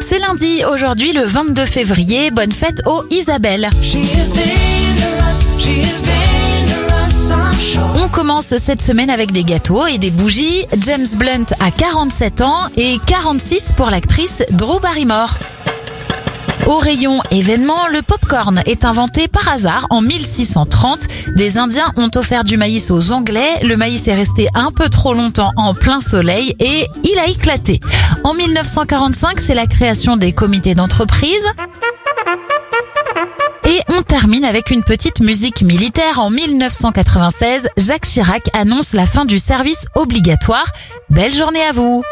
C'est lundi, aujourd'hui le 22 février. Bonne fête aux Isabelle. On commence cette semaine avec des gâteaux et des bougies. James Blunt a 47 ans et 46 pour l'actrice Drew Barrymore. Au rayon événement, le popcorn est inventé par hasard en 1630. Des Indiens ont offert du maïs aux Anglais. Le maïs est resté un peu trop longtemps en plein soleil et il a éclaté. En 1945, c'est la création des comités d'entreprise. Et on termine avec une petite musique militaire. En 1996, Jacques Chirac annonce la fin du service obligatoire. Belle journée à vous